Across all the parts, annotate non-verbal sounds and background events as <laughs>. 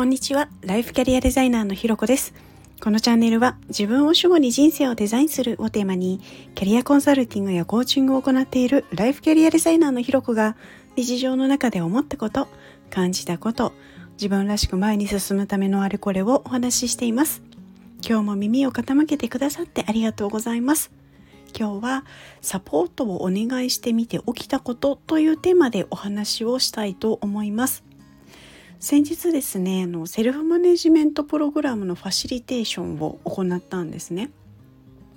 こんにちは。ライフキャリアデザイナーのひろこです。このチャンネルは自分を主語に人生をデザインするをテーマにキャリアコンサルティングやコーチングを行っているライフキャリアデザイナーのひろこが日常の中で思ったこと感じたこと自分らしく前に進むためのあれこれをお話ししています。今日も耳を傾けてくださってありがとうございます。今日はサポートをお願いしてみて起きたことというテーマでお話をしたいと思います。先日ですねあのセルフマネジメントプログラムのファシリテーションを行ったんですね。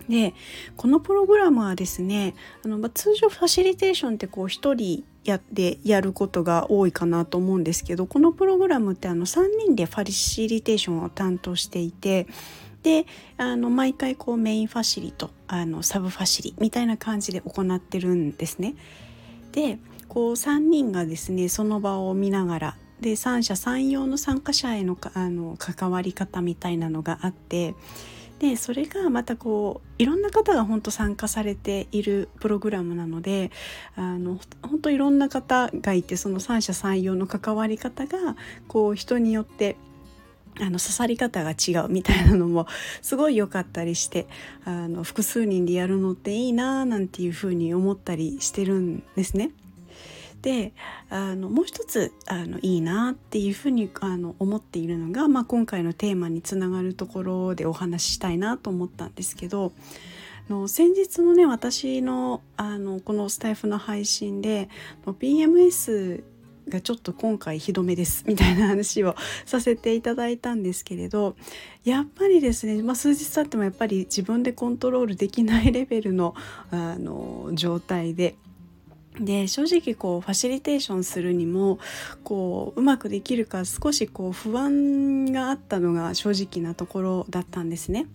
でこのプログラムはですねあの、まあ、通常ファシリテーションってこう1人やってやることが多いかなと思うんですけどこのプログラムってあの3人でファシリテーションを担当していてであの毎回こうメインファシリとあのサブファシリみたいな感じで行ってるんですね。でこう3人がですねその場を見ながらで三者三様の参加者へのあの関わり方みたいなのがあってでそれがまたこういろんな方が本当参加されているプログラムなのであの本当いろんな方がいてその三者三様の関わり方がこう人によってあの刺さり方が違うみたいなのもすごい良かったりしてあの複数人でやるのっていいなーなんていうふうに思ったりしてるんですね。であのもう一つあのいいなっていうふうにあの思っているのが、まあ、今回のテーマにつながるところでお話ししたいなと思ったんですけどの先日のね私のあのこのスタイフの配信で PMS がちょっと今回ひどめですみたいな話をさせていただいたんですけれどやっぱりですね、まあ、数日経ってもやっぱり自分でコントロールできないレベルのあの状態でで正直こうファシリテーションするにもこううまくできるか少しこう不安があったのが正直なところだったんですね。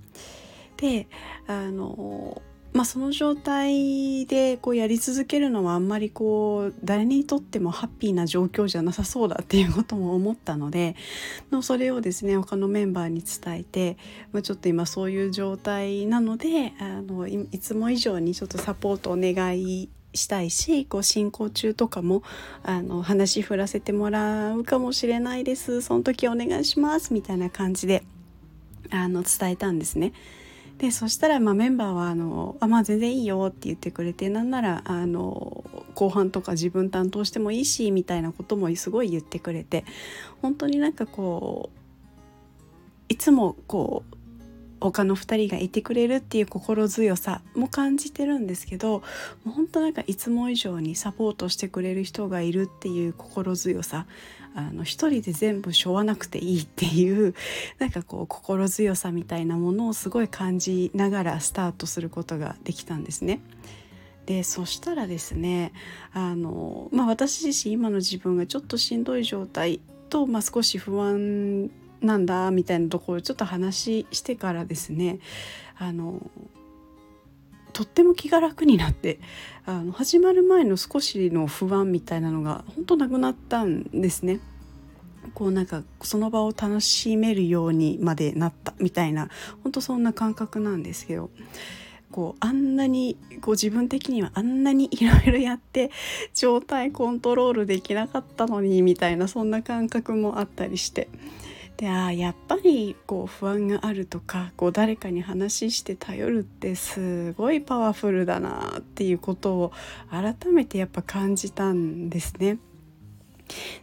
であのまあ、その状態でこうやり続けるのはあんまりこう誰にとってもハッピーな状況じゃなさそうだっていうことも思ったので <laughs> のそれをですね他のメンバーに伝えて、まあ、ちょっと今そういう状態なのであのいつも以上にちょっとサポートお願いしたいしこう進行中とかもあの話振らせてもらうかもしれないですその時お願いしますみたいな感じであの伝えたんですね。でそしたらまあメンバーはあのあ、まあ、全然いいよって言ってくれてなんならあの後半とか自分担当してもいいしみたいなこともすごい言ってくれて本当になんかこういつもこう他の2人がいてくれるっていう心強さも感じてるんですけどもう本当なんかいつも以上にサポートしてくれる人がいるっていう心強さあの一人で全部しょわなくていいっていう <laughs> なんかこう心強さみたいなものをすごい感じながらスタートすることができたんですね。でそしたらですねあの、まあ、私自身今の自分がちょっとしんどい状態と、まあ、少し不安なんだみたいなところをちょっと話してからですねあのとっても気が楽になってあの始まる前の少しの不安みたいなのが本当なくなったんですね。こうなんかその場を楽しめるようにまでなったみたいな本当そんな感覚なんですけどこうあんなにこう自分的にはあんなにいろいろやって状態コントロールできなかったのにみたいなそんな感覚もあったりしてであやっぱりこう不安があるとかこう誰かに話して頼るってすごいパワフルだなっていうことを改めてやっぱ感じたんですね。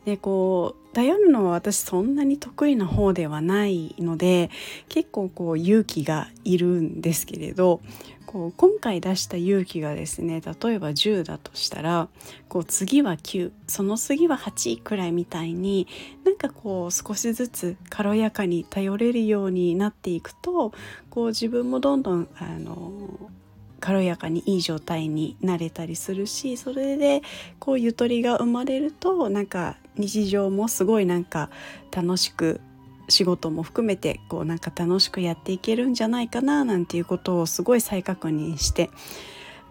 でこう頼るのは私そんなに得意な方ではないので結構こう勇気がいるんですけれどこう今回出した勇気がですね例えば10だとしたらこう次は9その次は8くらいみたいになんかこう少しずつ軽やかに頼れるようになっていくとこう自分もどんどんあの軽やかにいい状態になれたりするしそれでこうゆとりが生まれるとなんか日常もすごいなんか楽しく仕事も含めてこうなんか楽しくやっていけるんじゃないかななんていうことをすごい再確認してやっ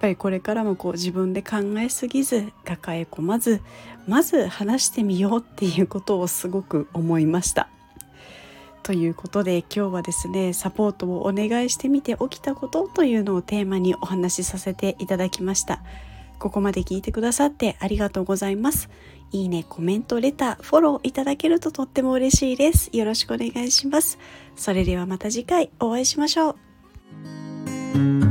ぱりこれからもこう自分で考えすぎず抱え込まずまず話してみようっていうことをすごく思いました。ということで今日はですねサポートをお願いしてみて起きたことというのをテーマにお話しさせていただきました。ここまで聞いてくださってありがとうございます。いいね、コメント、レター、フォローいただけるととっても嬉しいです。よろしくお願いします。それではまた次回お会いしましょう。